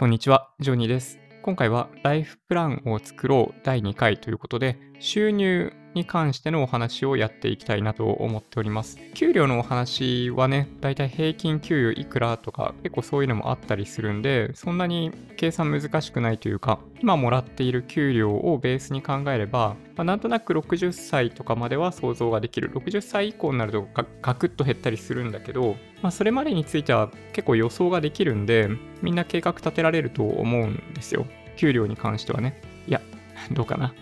こんにちは、ジョニーです。今回はライフプランを作ろう第2回ということで、収入に関してのお話をやっていきたいなと思っております。給料のお話はね、だいたい平均給与いくらとか結構そういうのもあったりするんで、そんなに計算難しくないというか、今もらっている給料をベースに考えれば、まあ、なんとなく60歳とかまでは想像ができる。60歳以降になるとガクッと減ったりするんだけど、まあ、それまでについては結構予想ができるんで、みんな計画立てられると思うんですよ。給料に関してはね。いや、どうかな。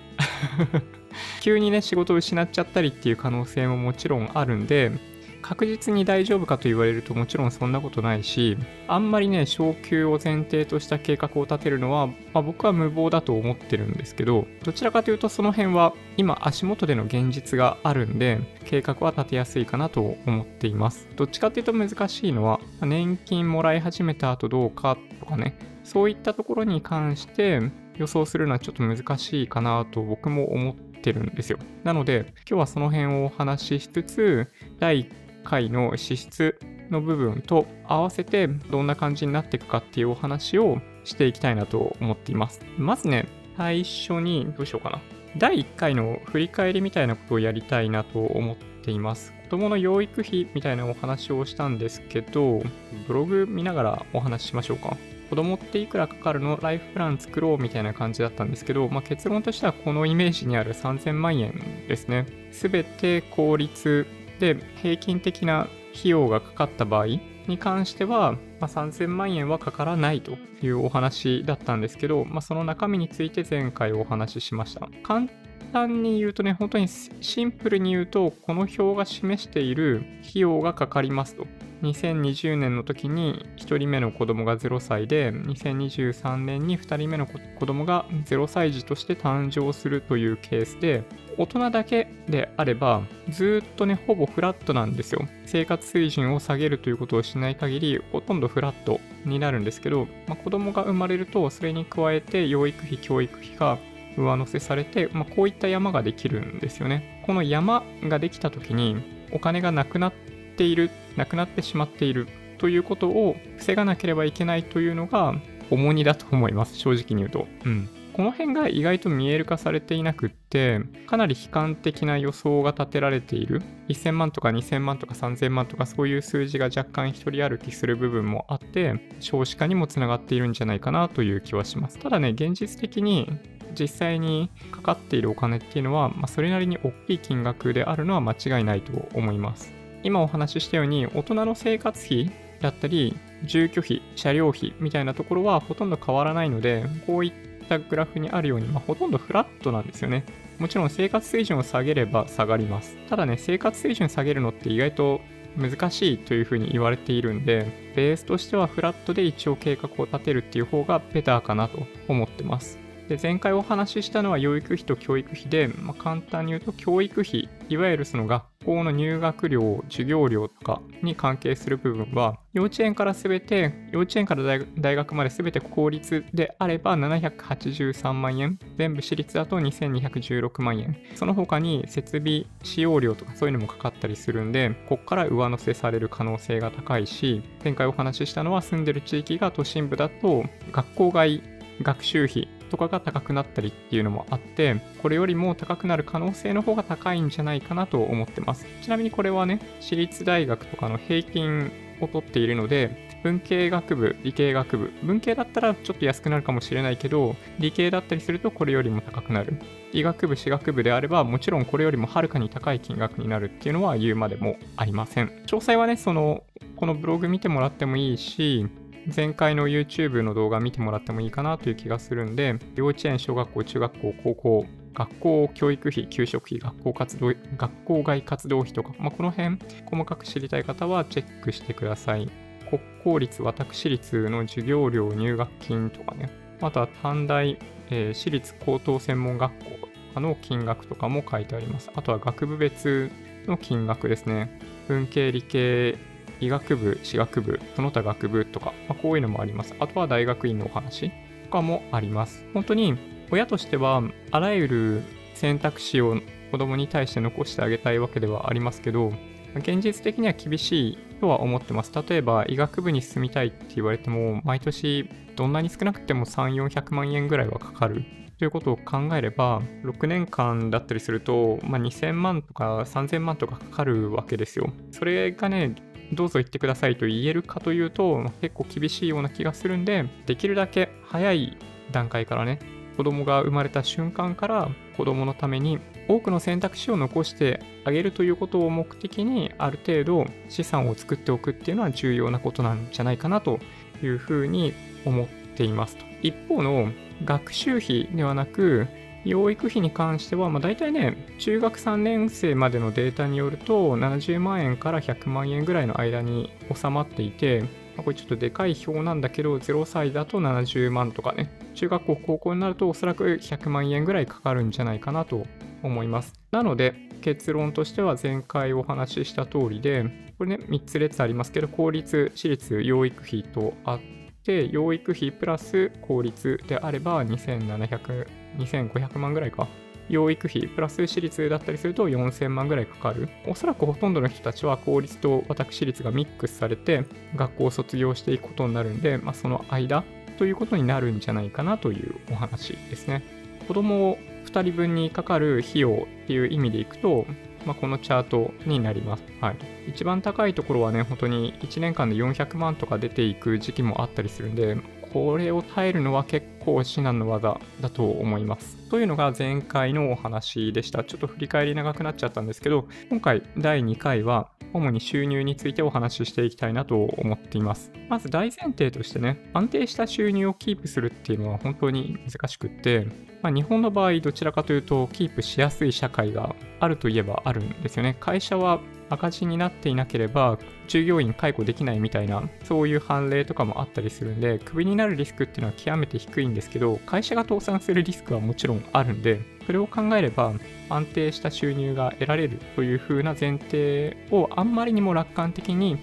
急にね、仕事を失っちゃったりっていう可能性ももちろんあるんで、確実に大丈夫かと言われるともちろんそんなことないし、あんまりね、昇給を前提とした計画を立てるのは、まあ、僕は無謀だと思ってるんですけど、どちらかというとその辺は今足元での現実があるんで、計画は立てやすいかなと思っています。どっちかっていうと難しいのは、年金もらい始めた後どうかとかね、そういったところに関して予想するのはちょっと難しいかなと僕も思ってるんですよ。なので、今日はその辺をお話ししつつ、第1回の支出の部分と合わせてどんな感じになっていくかっていうお話をしていきたいなと思っています。まずね、最初にどうしようかな。第1回の振り返りみたいなことをやりたいなと思っています。子供の養育費みたいなお話をしたんですけど、ブログ見ながらお話ししましょうか。子供っていくらかかるのライフプラン作ろうみたいな感じだったんですけど、まあ、結論としてはこのイメージにある3000万円ですね。すべて効率で平均的な費用がかかった場合に関しては、まあ、3000万円はかからないというお話だったんですけど、まあ、その中身について前回お話ししました。簡簡単に言うとね、本当にシンプルに言うと、この表が示している費用がかかりますと。2020年の時に1人目の子供が0歳で、2023年に2人目の子供が0歳児として誕生するというケースで、大人だけであれば、ずっとね、ほぼフラットなんですよ。生活水準を下げるということをしない限り、ほとんどフラットになるんですけど、まあ、子供が生まれると、それに加えて養育費、教育費が上乗せされて、まあ、こういった山ができるんですよね。この山ができた時に、お金がなくなっている、なくなってしまっているということを防がなければいけないというのが重荷だと思います。正直に言うと。うん。この辺が意外と見える化されていなくって、かなり悲観的な予想が立てられている。1000万とか2000万とか3000万とかそういう数字が若干一人歩きする部分もあって、少子化にもつながっているんじゃないかなという気はします。ただね、現実的に実際にかかっているお金っていうのは、まあ、それなりに大きい金額であるのは間違いないと思います。今お話ししたように、大人の生活費だったり、住居費、車両費みたいなところはほとんど変わらないので、こういったグラフにあるように、まあ、ほとんどフラットなんですよね。もちろん生活水準を下げれば下がります。ただね、生活水準下げるのって意外と難しいというふうに言われているんで、ベースとしてはフラットで一応計画を立てるっていう方がベターかなと思ってます。で前回お話ししたのは養育費と教育費で、まあ、簡単に言うと教育費、いわゆるその学校の入学料、授業料とかに関係する部分は、幼稚園からすべて、幼稚園から大学まですべて公立であれば783万円、全部私立だと2216万円。その他に設備使用料とかそういうのもかかったりするんで、ここから上乗せされる可能性が高いし、前回お話ししたのは住んでる地域が都心部だと学校外学習費とかが高くなったりっていうのもあって、これよりも高くなる可能性の方が高いんじゃないかなと思ってます。ちなみにこれはね、私立大学とかの平均を取っているので、文系学部、理系学部、文系だったらちょっと安くなるかもしれないけど、理系だったりするとこれよりも高くなる。医学部、私学部であれば、もちろんこれよりもはるかに高い金額になるっていうのは言うまでもありません。詳細はね、その、このブログ見てもらってもいいし、前回の YouTube の動画見てもらってもいいかなという気がするんで、幼稚園、小学校、中学校、高校、学校教育費、給食費、学校活動、学校外活動費とか、まあ、この辺細かく知りたい方はチェックしてください。国公立、私立の授業料、入学金とかね、あとは短大、えー私立高等専門学校とかの金額とかも書いてあります。あとは学部別の金額ですね。文系、理系、医学部、私学部、その他学部とか、まあ、こういうのもあります。あとは大学院のお話とかもあります。本当に親としては、あらゆる選択肢を子供に対して残してあげたいわけではありますけど、現実的には厳しいとは思ってます。例えば医学部に進みたいって言われても、毎年どんなに少なくても3、400万円ぐらいはかかるということを考えれば、6年間だったりすると、まあ、2000万とか3000万とかかかるわけですよ。それがね、どうぞ言ってくださいと言えるかというと、結構厳しいような気がするんで、できるだけ早い段階からね、子供が生まれた瞬間から子供のために多くの選択肢を残してあげるということを目的にある程度資産を作っておくっていうのは重要なことなんじゃないかなというふうに思っていますと。一方の学習費ではなく養育費に関しては、まあ、大体ね、中学3年生までのデータによると、70万円から100万円ぐらいの間に収まっていて、まあ、これちょっとでかい表なんだけど、0歳だと70万とかね、中学校、高校になるとおそらく100万円ぐらいかかるんじゃないかなと思います。なので、結論としては前回お話しした通りで、これね、3つ列ありますけど、公立、私立、養育費とあって、養育費プラス公立であれば2700、2500万ぐらいか。養育費プラス私立だったりすると4000万ぐらいかかる。おそらくほとんどの人たちは公立と私立がミックスされて学校を卒業していくことになるんで、まあ、その間ということになるんじゃないかなというお話ですね。子供を2人分にかかる費用っていう意味でいくと、まあ、このチャートになります。はい。一番高いところはね、本当に1年間で400万とか出ていく時期もあったりするんで、これを耐えるのは結構至難の技だと思います。というのが前回のお話でした。ちょっと振り返り長くなっちゃったんですけど、今回第2回は主に収入についてお話ししていきたいなと思っています。まず大前提としてね、安定した収入をキープするっていうのは本当に難しくって、まあ、日本の場合どちらかというとキープしやすい社会があるといえばあるんですよね。会社は赤字になっていなければ従業員解雇できないみたいなそういう判例とかもあったりするんでクビになるリスクっていうのは極めて低いんですけど会社が倒産するリスクはもちろんあるんでそれを考えれば安定した収入が得られるという風な前提をあんまりにも楽観的に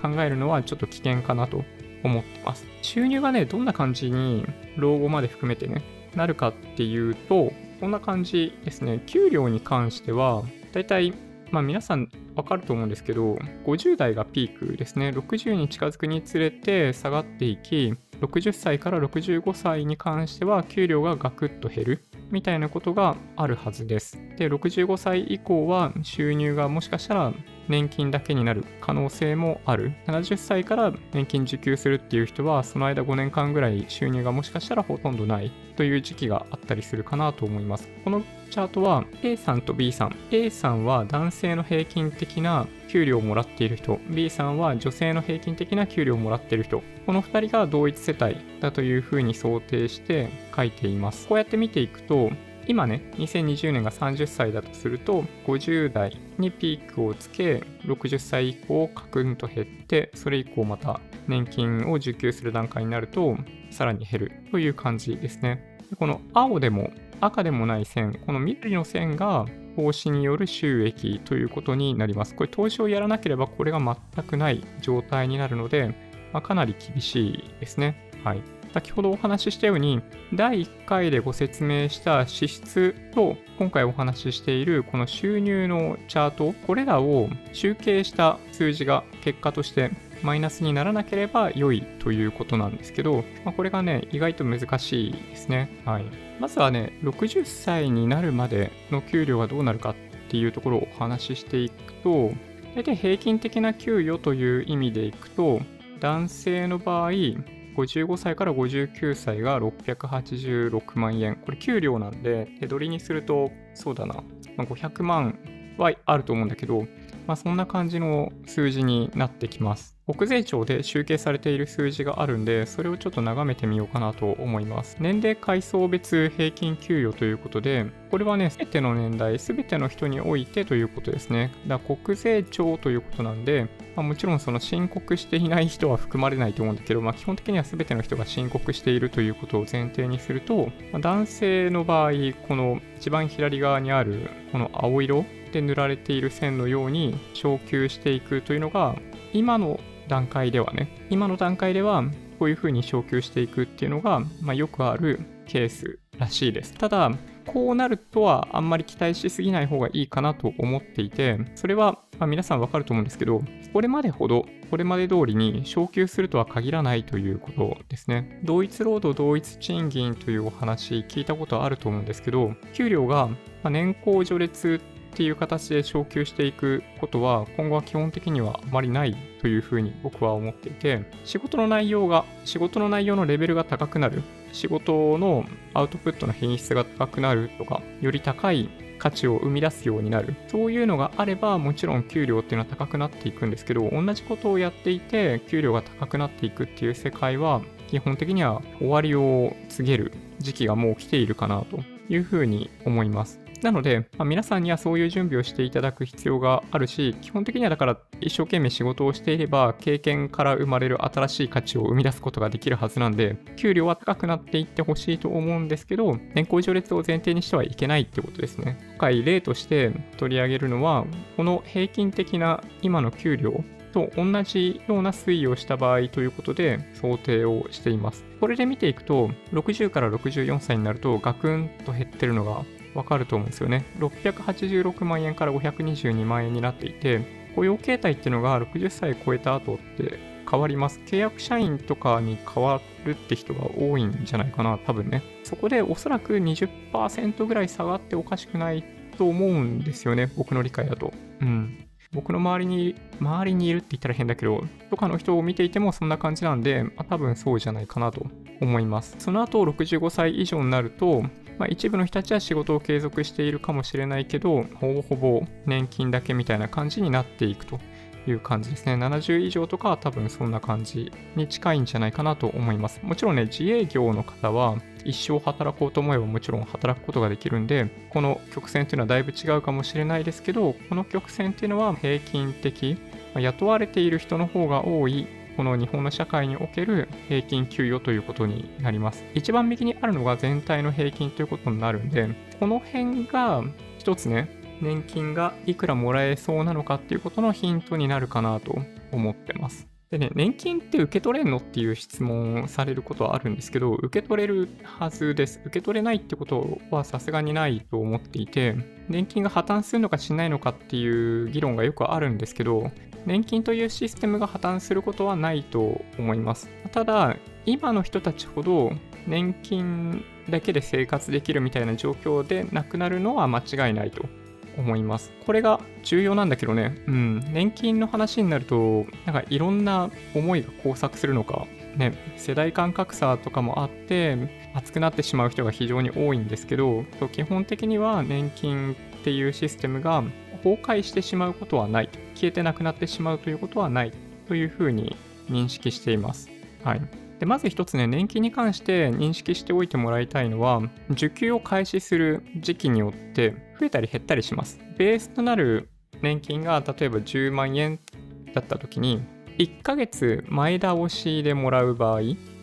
考えるのはちょっと危険かなと思ってます収入がねどんな感じに老後まで含めてねなるかっていうとこんな感じですね給料に関してはだいたいまあ皆さんわかると思うんですけど、50代がピークですね。60に近づくにつれて下がっていき、60歳から65歳に関しては給料がガクッと減るみたいなことがあるはずです。で、65歳以降は収入がもしかしたら年金だけになる可能性もある。70歳から年金受給するっていう人は、その間5年間ぐらい収入がもしかしたらほとんどないという時期があったりするかなと思います。このチャートは A さんと B さん。A さんは男性の平均的な給料をもらっている人。B さんは女性の平均的な給料をもらっている人。この2人が同一世帯だというふうに想定して書いています。こうやって見ていくと、今ね、2020年が30歳だとすると、50代にピークをつけ、60歳以降、カクンと減って、それ以降また年金を受給する段階になると、さらに減るという感じですね。この青でも赤でもない線、この緑の線が投資による収益ということになります。これ投資をやらなければこれが全くない状態になるので、まあ、かなり厳しいですね。はい。先ほどお話ししたように、第1回でご説明した支出と、今回お話ししているこの収入のチャート、これらを集計した数字が結果としてマイナスにならなければ良いということなんですけど、まあ、これがね、意外と難しいですね。はい。まずはね、60歳になるまでの給料がどうなるかっていうところをお話ししていくと、大体平均的な給与という意味でいくと、男性の場合、55歳から59歳が686万円。これ給料なんで、手取りにすると、そうだな、まあ、500万はあると思うんだけど、まあ、そんな感じの数字になってきます。国税庁で集計されている数字があるんで、それをちょっと眺めてみようかなと思います。年齢階層別平均給与ということで、これはね、すべての年代、すべての人においてということですね。だから国税庁ということなんで、まあ、もちろんその申告していない人は含まれないと思うんだけど、まあ、基本的にはすべての人が申告しているということを前提にすると、まあ、男性の場合、この一番左側にあるこの青色で塗られている線のように昇級していくというのが今の段階ではね今の段階ではこういうふうに昇級していくっていうのが、まあ、よくあるケースらしいです。ただ、こうなるとはあんまり期待しすぎない方がいいかなと思っていて、それは、まあ、皆さんわかると思うんですけど、これまでほど、これまで通りに昇給するとは限らないということですね。同一労働同一賃金というお話聞いたことあると思うんですけど、給料が年功序列っていう形で昇給していくことは今後は基本的にはあまりないというふうに僕は思っていて仕事の内容が仕事の内容のレベルが高くなる仕事のアウトプットの品質が高くなるとかより高い価値を生み出すようになるそういうのがあればもちろん給料っていうのは高くなっていくんですけど同じことをやっていて給料が高くなっていくっていう世界は基本的には終わりを告げる時期がもう来ているかなというふうに思います。なので、まあ、皆さんにはそういう準備をしていただく必要があるし、基本的にはだから一生懸命仕事をしていれば、経験から生まれる新しい価値を生み出すことができるはずなんで、給料は高くなっていってほしいと思うんですけど、年功序列を前提にしてはいけないってことですね。今回例として取り上げるのは、この平均的な今の給料と同じような推移をした場合ということで想定をしています。これで見ていくと、60から64歳になるとガクンと減ってるのがわかると思うんですよね。686万円から522万円になっていて、雇用形態っていうのが60歳超えた後って変わります。契約社員とかに変わるって人が多いんじゃないかな、多分ね。そこでおそらく20%ぐらい下がっておかしくないと思うんですよね、僕の理解だと。うん。僕の周りに、周りにいるって言ったら変だけど、とかの人を見ていてもそんな感じなんで、まあ、多分そうじゃないかなと思います。その後65歳以上になると、まあ、一部の人たちは仕事を継続しているかもしれないけど、ほぼほぼ年金だけみたいな感じになっていくという感じですね。70以上とかは多分そんな感じに近いんじゃないかなと思います。もちろんね、自営業の方は一生働こうと思えばもちろん働くことができるんで、この曲線というのはだいぶ違うかもしれないですけど、この曲線っていうのは平均的、雇われている人の方が多いこの日本の社会における平均給与ということになります。一番右にあるのが全体の平均ということになるんで、この辺が一つね、年金がいくらもらえそうなのかっていうことのヒントになるかなと思ってます。でね、年金って受け取れんのっていう質問されることはあるんですけど、受け取れるはずです。受け取れないってことはさすがにないと思っていて、年金が破綻するのかしないのかっていう議論がよくあるんですけど、年金というシステムが破綻することはないと思います。ただ、今の人たちほど年金だけで生活できるみたいな状況でなくなるのは間違いないと思います。これが重要なんだけどね、うん、年金の話になると、なんかいろんな思いが交錯するのか、ね、世代間格差とかもあって、熱くなってしまう人が非常に多いんですけど、基本的には年金っていうシステムが崩壊してしまうことはない、消えてなくなってしまうということはないというふうに認識しています。はい。でまず一つね、年金に関して認識しておいてもらいたいのは、受給を開始する時期によって増えたり減ったりします。ベースとなる年金が例えば10万円だった時に、1ヶ月前倒しでもらう場合、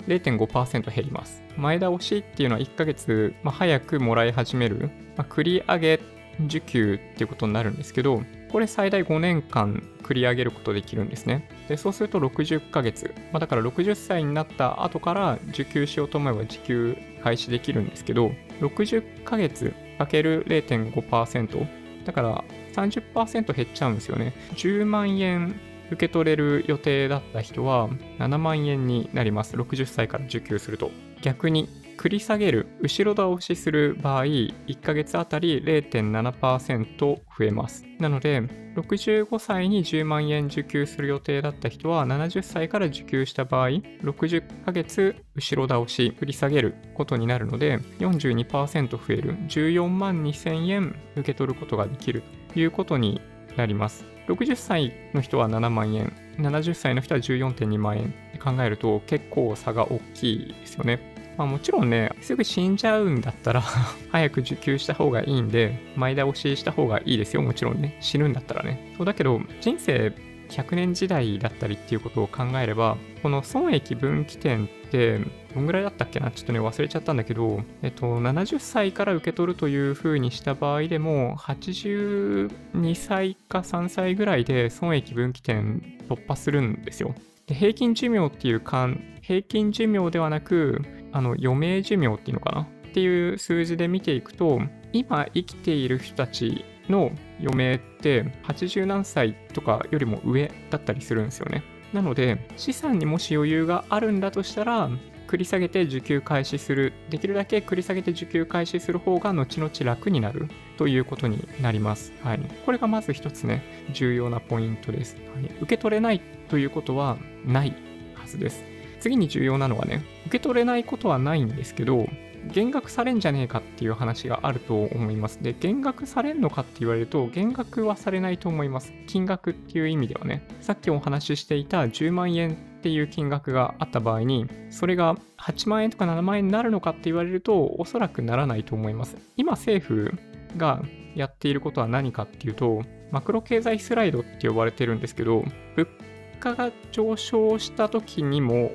0.5%減ります。前倒しっていうのは1ヶ月、まあ、早くもらい始める、まあ、繰り上げ受給っていうことになるんですけど、これ最大5年間繰り上げることできるんですね。で、そうすると60ヶ月。まあ、だから60歳になった後から受給しようと思えば受給開始できるんですけど、60ヶ月かける0.5%。だから30%減っちゃうんですよね。10万円受け取れる予定だった人は7万円になります。60歳から受給すると。逆に繰り下げる、後ろ倒しする場合、1ヶ月あたり0.7%増えます。なので、65歳に10万円受給する予定だった人は、70歳から受給した場合、60ヶ月後ろ倒し、振り下げることになるので、42%増える、14万2000円受け取ることができるということになります。60歳の人は7万円、70歳の人は14.2万円考えると結構差が大きいですよね。まあもちろんね、すぐ死んじゃうんだったら 早く受給した方がいいんで、前倒しした方がいいですよ、もちろんね。死ぬんだったらね。そうだけど、人生100年時代だったりっていうことを考えれば、この損益分岐点って、どんぐらいだったっけな？ちょっとね、忘れちゃったんだけど、えっと、70歳から受け取るという風にした場合でも、82歳か3歳ぐらいで損益分岐点突破するんですよ。平均寿命っていう間、平均寿命ではなく、あの余命寿命っていうのかな？っていう数字で見ていくと、今生きている人たちの余命って80何歳とかよりも上だったりするんですよね。なので、資産にもし余裕があるんだとしたら、繰り下げて受給開始する。できるだけ繰り下げて受給開始する方が後々楽になるということになります。はい。これがまず一つね、重要なポイントです。はい、受け取れないということはないはずです。次に重要なのはね、受け取れないことはないんですけど、減額されんじゃねえかっていう話があると思います。で、減額されんのかって言われると、減額はされないと思います。金額っていう意味ではね、さっきお話ししていた10万円っていう金額があった場合に、それが8万円とか7万円になるのかって言われると、おそらくならないと思います。今政府がやっていることは何かっていうと、マクロ経済スライドって呼ばれてるんですけど、物価が上昇した時にも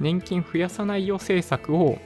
年金増やさないよ政策を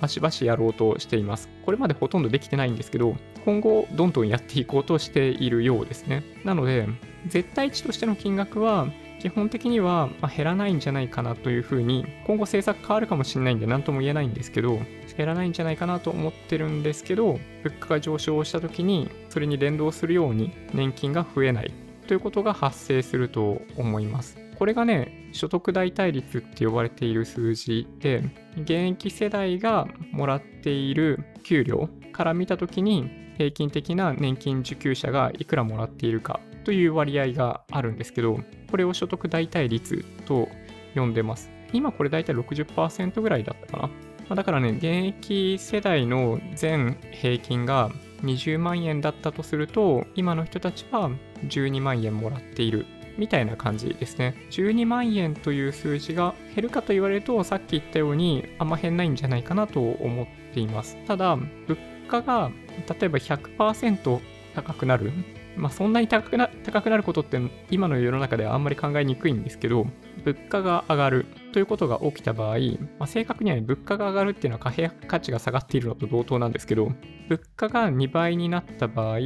バシバシやろうとしています。これまでほとんどできてないんですけど、今後どんどんやっていこうとしているようですね。なので、絶対値としての金額は基本的には減らないんじゃないかなというふうに、今後政策変わるかもしれないんで何とも言えないんですけど、減らないんじゃないかなと思ってるんですけど、物価が上昇した時にそれに連動するように年金が増えないということが発生すると思います。これがね、所得代替率って呼ばれている数字で、現役世代がもらっている給料から見たときに、平均的な年金受給者がいくらもらっているかという割合があるんですけど、これを所得代替率と呼んでます。今これ大体60%ぐらいだったかな。ま、だからね、現役世代の全平均が20万円だったとすると、今の人たちは12万円もらっているみたいな感じですね。12万円という数字が減るかと言われると、さっき言ったようにあんま減ないんじゃないかなと思っています。ただ、物価が例えば100%高くなる。まあ、そんなに高くな高くなることって今の世の中ではあんまり考えにくいんですけど、物価が上がるということが起きた場合、まあ、正確には、ね、物価が上がるっていうのは貨幣価値が下がっているのと同等なんですけど、物価が2倍になった場合、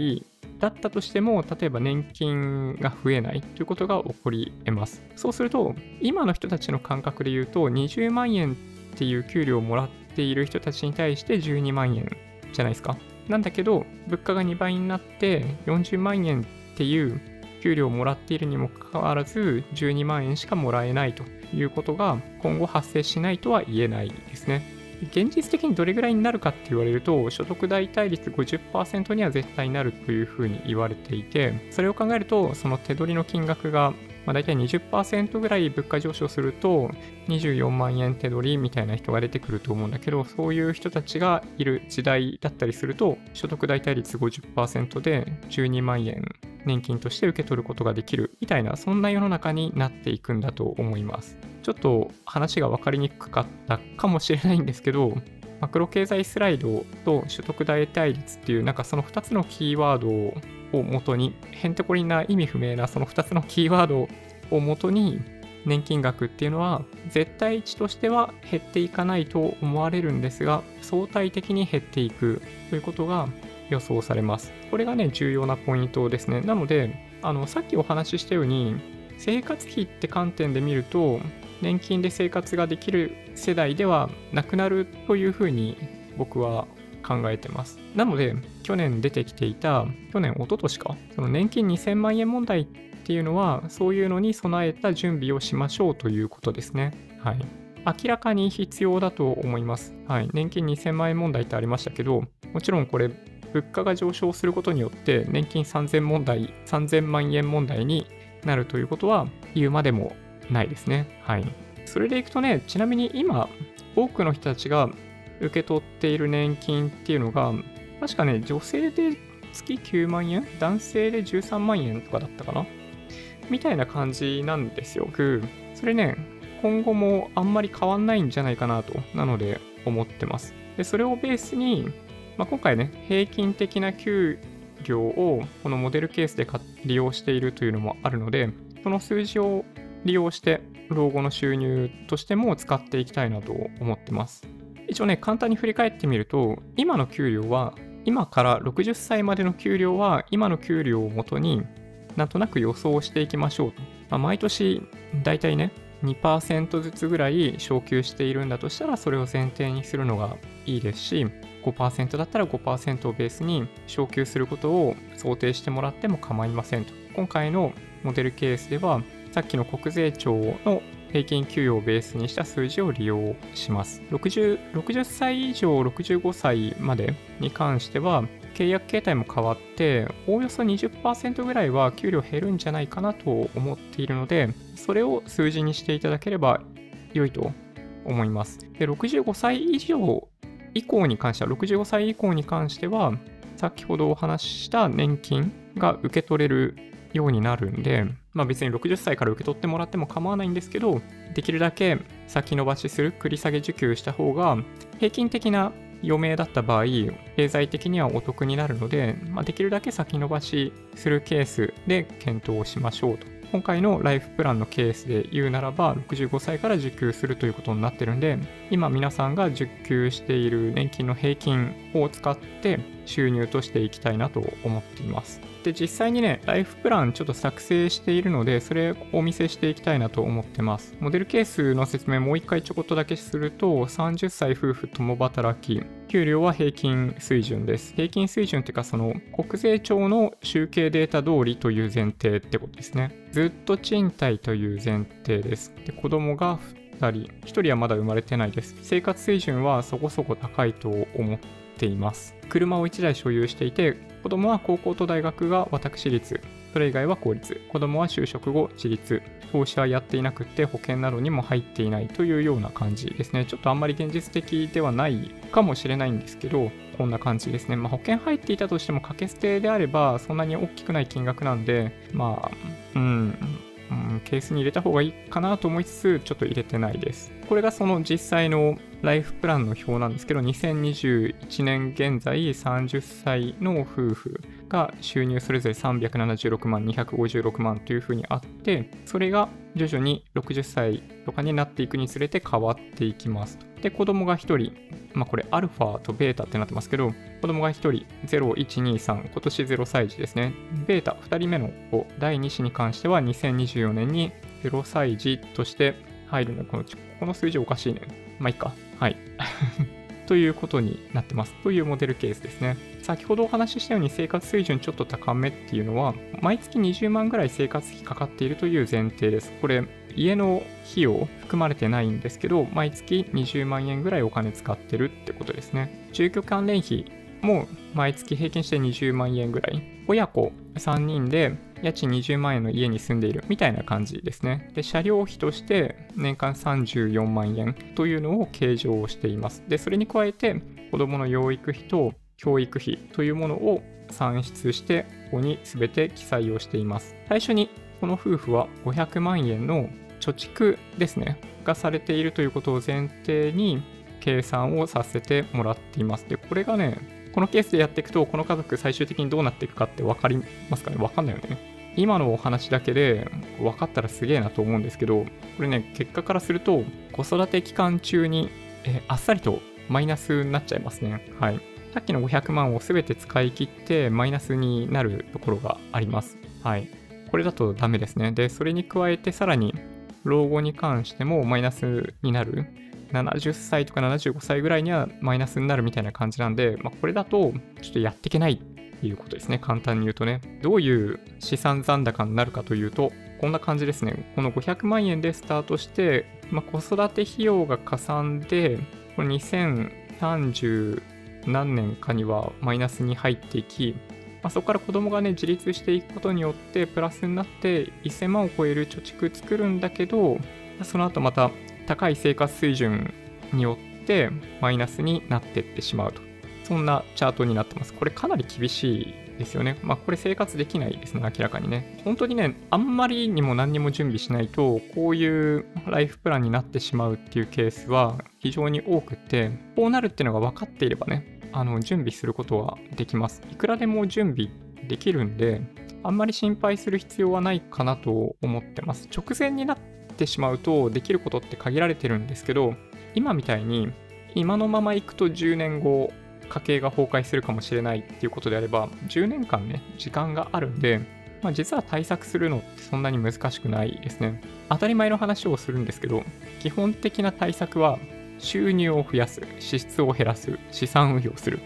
だったとしても、例えば年金が増えないということが起こり得ます。そうすると、今の人たちの感覚で言うと、20万円っていう給料をもらっている人たちに対して12万円じゃないですか。なんだけど、物価が2倍になって40万円っていう給料をもらっているにもかかわらず12万円しかもらえないということが今後発生しないとは言えないですね。現実的にどれぐらいになるかって言われると、所得代替率50%には絶対になるというふうに言われていて、それを考えると、その手取りの金額がまあ、大体20%ぐらい物価上昇すると24万円手取りみたいな人が出てくると思うんだけどそういう人たちがいる時代だったりすると所得代替率50%で12万円年金として受け取ることができるみたいなそんな世の中になっていくんだと思います。ちょっと話が分かりにくかったかもしれないんですけど マクロ経済スライドと所得代替率っていうなんかその2つのキーワードを元にへんてこりんな意味不明なその2つのキーワードを元に年金額っていうのは絶対値としては減っていかないと思われるんですが相対的に減っていくということが予想されます。これがね重要なポイントですね。なのであのさっきお話ししたように生活費って観点で見ると年金で生活ができる世代ではなくなるというふうに僕は考えてます。なので、去年出てきていた、去年、一昨年か、その年金2000万円問題っていうのは、そういうのに備えた準備をしましょうということですね。はい。明らかに必要だと思います。はい。年金2000万円問題ってありましたけど、もちろんこれ、物価が上昇することによって、年金3000問題、3000万円問題になるということは言うまでもないですね。はい。それでいくとね、ちなみに今、多くの人たちが受け取っている年金っていうのが、確かね、女性で月9万円男性で13万円とかだったかな？みたいな感じなんですよ。それね、今後もあんまり変わんないんじゃないかなと、なので思ってます。で、それをベースに、まあ、今回ね、平均的な給料をこのモデルケースで利用しているというのもあるので、その数字を利用して老後の収入としても使っていきたいなと思ってます。一応ね、簡単に振り返ってみると、今の給料は、今から60歳までの給料は、今の給料をもとになんとなく予想していきましょうと。まあ、毎年、だいたいね、2%ずつぐらい昇給しているんだとしたらそれを前提にするのがいいですし5%だったら5%をベースに昇給することを想定してもらっても構いませんと。今回のモデルケースではさっきの国税庁の平均給与をベースにした数字を利用します。60, 60歳以上65歳までに関しては契約形態も変わって、おおよそ20%ぐらいは給料減るんじゃないかなと思っているので、それを数字にしていただければ良いと思います。で、65歳以上以降に関しては、65歳以降に関しては、先ほどお話しした年金が受け取れるようになるんで、まあ別に60歳から受け取ってもらっても構わないんですけど、できるだけ先延ばしする、繰り下げ受給した方が、平均的な余命だった場合、経済的にはお得になるので、まあ、できるだけ先延ばしするケースで検討しましょうと。今回のライフプランのケースで言うならば、65歳から受給するということになってるんで、今皆さんが受給している年金の平均を使って収入としていきたいなと思っています。で、実際にね、ライフプランちょっと作成しているので、それをお見せしていきたいなと思ってます。モデルケースの説明もう一回ちょこっとだけすると、30歳夫婦共働き、給料は平均水準です。平均水準っていうか、その国税庁の集計データ通りという前提ってことですね。ずっと賃貸という前提です。で、子供が2人、1人はまだ生まれてないです。生活水準はそこそこ高いと思ってています。車を1台所有していて、子供は高校と大学が私立、それ以外は公立、子供は就職後自立、投資はやっていなくて保険などにも入っていないというような感じですね。ちょっとあんまり現実的ではないかもしれないんですけど、こんな感じですね。まあ、保険入っていたとしても掛け捨てであればそんなに大きくない金額なんで、まあ、うん、ケースに入れた方がいいかなと思いつつ、ちょっと入れてないです。これがその実際のライフプランの表なんですけど、2021年現在30歳の夫婦が収入それぞれ376万、256万というふうにあって、それが徐々に60歳とかになっていくにつれて変わっていきます。で、子供が1人、まあこれアルファとベータってなってますけど、子供が1人、0、1、2、3、今年0歳児ですね。ベータ2人目の子、第2子に関しては2024年に0歳児として入るの。このこの数字おかしいね。まあいいか。はい。ということになってます。というモデルケースですね。先ほどお話ししたように生活水準ちょっと高めっていうのは、毎月20万ぐらい生活費かかっているという前提です。これ、家の費用含まれてないんですけど、毎月20万円ぐらいお金使ってるってことですね。住居関連費もう毎月平均して20万円ぐらい。親子3人で家賃20万円の家に住んでいるみたいな感じですね。で、車両費として年間34万円というのを計上しています。で、それに加えて子供の養育費と教育費というものを算出して、ここに全て記載をしています。最初にこの夫婦は500万円の貯蓄ですね、がされているということを前提に計算をさせてもらっています。で、これがね、このケースでやっていくと、この家族最終的にどうなっていくかって分かりますかね？分かんないよね。今のお話だけで分かったらすげえなと思うんですけど、これね、結果からすると、子育て期間中に、えあっさりとマイナスになっちゃいますね。はい。さっきの500万を全て使い切ってマイナスになるところがあります。はい。これだとダメですね。で、それに加えてさらに老後に関してもマイナスになる。70歳とか75歳ぐらいにはマイナスになるみたいな感じなんで、まあ、これだとちょっとやっていけないっていうことですね。簡単に言うとね。どういう資産残高になるかというと、こんな感じですね。この500万円でスタートして、まあ、子育て費用がかさんで、これ2030何年かにはマイナスに入っていき、まあ、そこから子供がね、自立していくことによって、プラスになって1000万を超える貯蓄作るんだけど、その後また高い生活水準によってマイナスになっていってしまうと。そんなチャートになってます。これかなり厳しいですよね。まあこれ生活できないですね、明らかにね。本当にね、あんまりにも何にも準備しないと、こういうライフプランになってしまうっていうケースは非常に多くて、こうなるっていうのが分かっていればね、あの準備することはできます。いくらでも準備できるんで、あんまり心配する必要はないかなと思ってます。直前になってしまうとできることって限られてるんですけど、今みたいに今のまま行くと10年後家計が崩壊するかもしれないっていうことであれば、10年間ね、時間があるんで、まあ、実は対策するのってそんなに難しくないですね。当たり前の話をするんですけど、基本的な対策は収入を増やす、支出を減らす、資産運用する。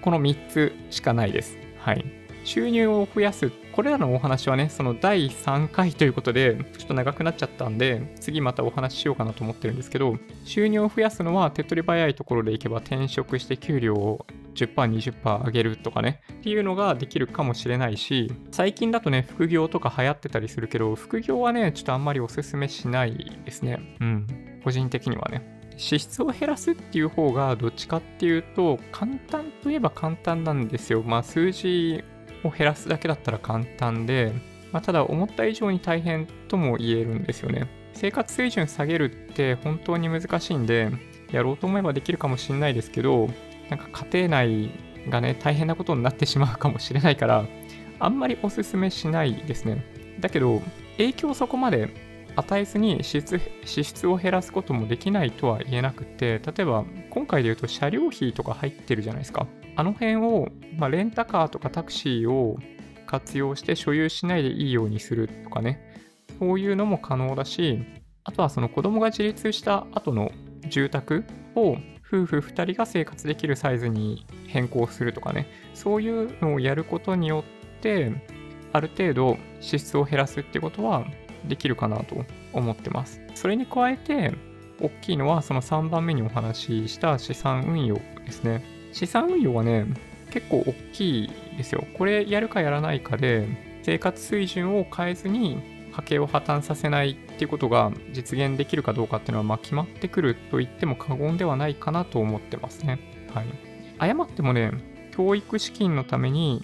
この3つしかないです。はい。収入を増やす。これらのお話はね、その第3回ということで、ちょっと長くなっちゃったんで、次またお話ししようかなと思ってるんですけど、収入を増やすのは手っ取り早いところでいけば転職して給料を10%、20%上げるとかね、っていうのができるかもしれないし、最近だとね、副業とか流行ってたりするけど、副業はね、ちょっとあんまりおすすめしないですね。うん。個人的にはね。支出を減らすっていう方がどっちかっていうと簡単といえば簡単なんですよ。まあ数字を減らすだけだったら簡単で、まあ、ただ思った以上に大変とも言えるんですよね。生活水準下げるって本当に難しいんで、やろうと思えばできるかもしれないですけど、なんか家庭内がね、大変なことになってしまうかもしれないから、あんまりおすすめしないですね。だけど、影響そこまで与えずに支出を減らすこともできないとは言えなくて、例えば今回で言うと車両費とか入ってるじゃないですか。あの辺を、まあ、レンタカーとかタクシーを活用して所有しないでいいようにするとかね、そういうのも可能だし、あとはその子供が自立した後の住宅を夫婦2人が生活できるサイズに変更するとかね、そういうのをやることによって、ある程度支出を減らすってことはできるかなと思ってます。それに加えて、大きいのはその3番目にお話しした資産運用ですね。資産運用はね、結構大きいですよ。これやるかやらないかで、生活水準を変えずに家計を破綻させないっていうことが実現できるかどうかっていうのは、まあ、決まってくると言っても過言ではないかなと思ってますね。はい。誤ってもね、教育資金のために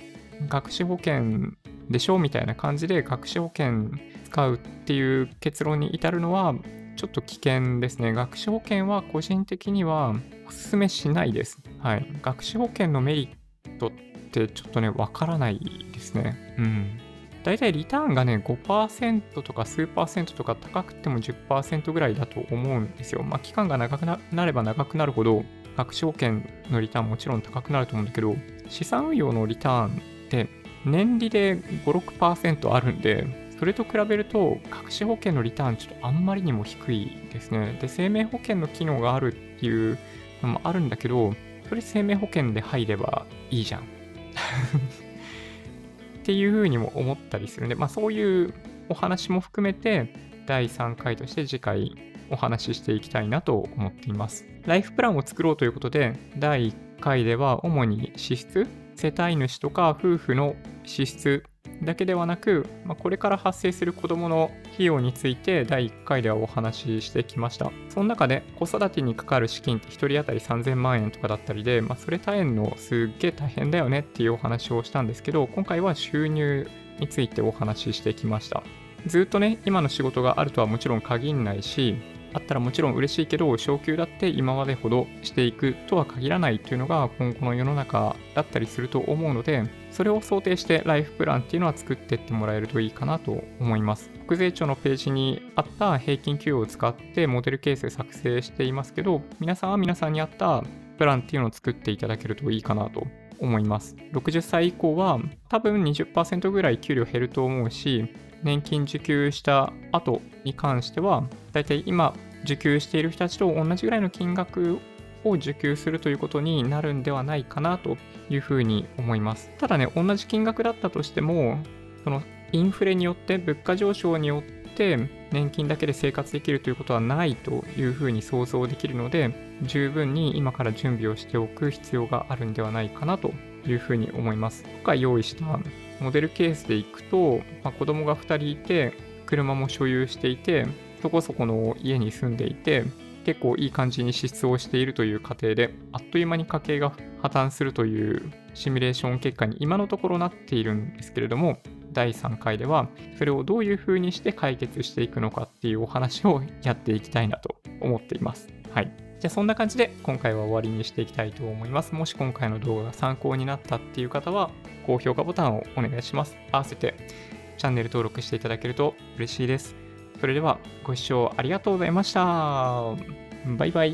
学資保険でしょみたいな感じで学資保険使うっていう結論に至るのはちょっと危険ですね。学資保険は個人的にはお勧めしないです。はい。学資保険のメリットってちょっとね、わからないですね。うん。大体リターンがね、5%とか数パーセントとか高くても10%ぐらいだと思うんですよ。まあ、期間が長くなれば長くなるほど、学資保険のリターンもちろん高くなると思うんだけど、資産運用のリターンって年利で5、6%あるんで、それと比べると、隠し保険のリターンちょっとあんまりにも低いですね。で、生命保険の機能があるっていうのもあるんだけど、それ生命保険で入ればいいじゃん。っていうふうにも思ったりするんで、まあそういうお話も含めて、第3回として次回お話ししていきたいなと思っています。ライフプランを作ろうということで、第1回では主に支出、世帯主とか夫婦の支出だけではなく、まあ、これから発生する子どもの費用について第1回ではお話ししてきました。その中で子育てにかかる資金って1人当たり3000万円とかだったりで、まあ、それ大変のすっげえ大変だよねっていうお話をしたんですけど、今回は収入についてお話ししてきました。ずっとね、今の仕事があるとはもちろん限らないし、あったらもちろん嬉しいけど、昇給だって今までほどしていくとは限らないというのが今後の世の中だったりすると思うので、それを想定してライフプランっていうのは作ってってもらえるといいかなと思います。国税庁のページにあった平均給与を使ってモデルケース作成していますけど、皆さんは皆さんに合ったプランっていうのを作っていただけるといいかなと思います。60歳以降は多分20%ぐらい給料減ると思うし、年金受給した後に関しては、だいたい今受給している人たちと同じぐらいの金額を受給するということになるんではないかなというふうに思います。ただね、同じ金額だったとしても、そのインフレによって、物価上昇によって、年金だけで生活できるということはないというふうに想像できるので、十分に今から準備をしておく必要があるんではないかなというふうに思います。今回用意したモデルケースでいくと、まあ、子供が2人いて、車も所有していて、そこそこの家に住んでいて、結構いい感じに支出をしているという過程で、あっという間に家計が破綻するというシミュレーション結果に今のところなっているんですけれども、第3回では、それをどういうふうにして解決していくのかっていうお話をやっていきたいなと思っています。はい。じゃあそんな感じで今回は終わりにしていきたいと思います。もし今回の動画が参考になったっていう方は、高評価ボタンをお願いします。合わせてチャンネル登録していただけると嬉しいです。それではご視聴ありがとうございました。バイバイ。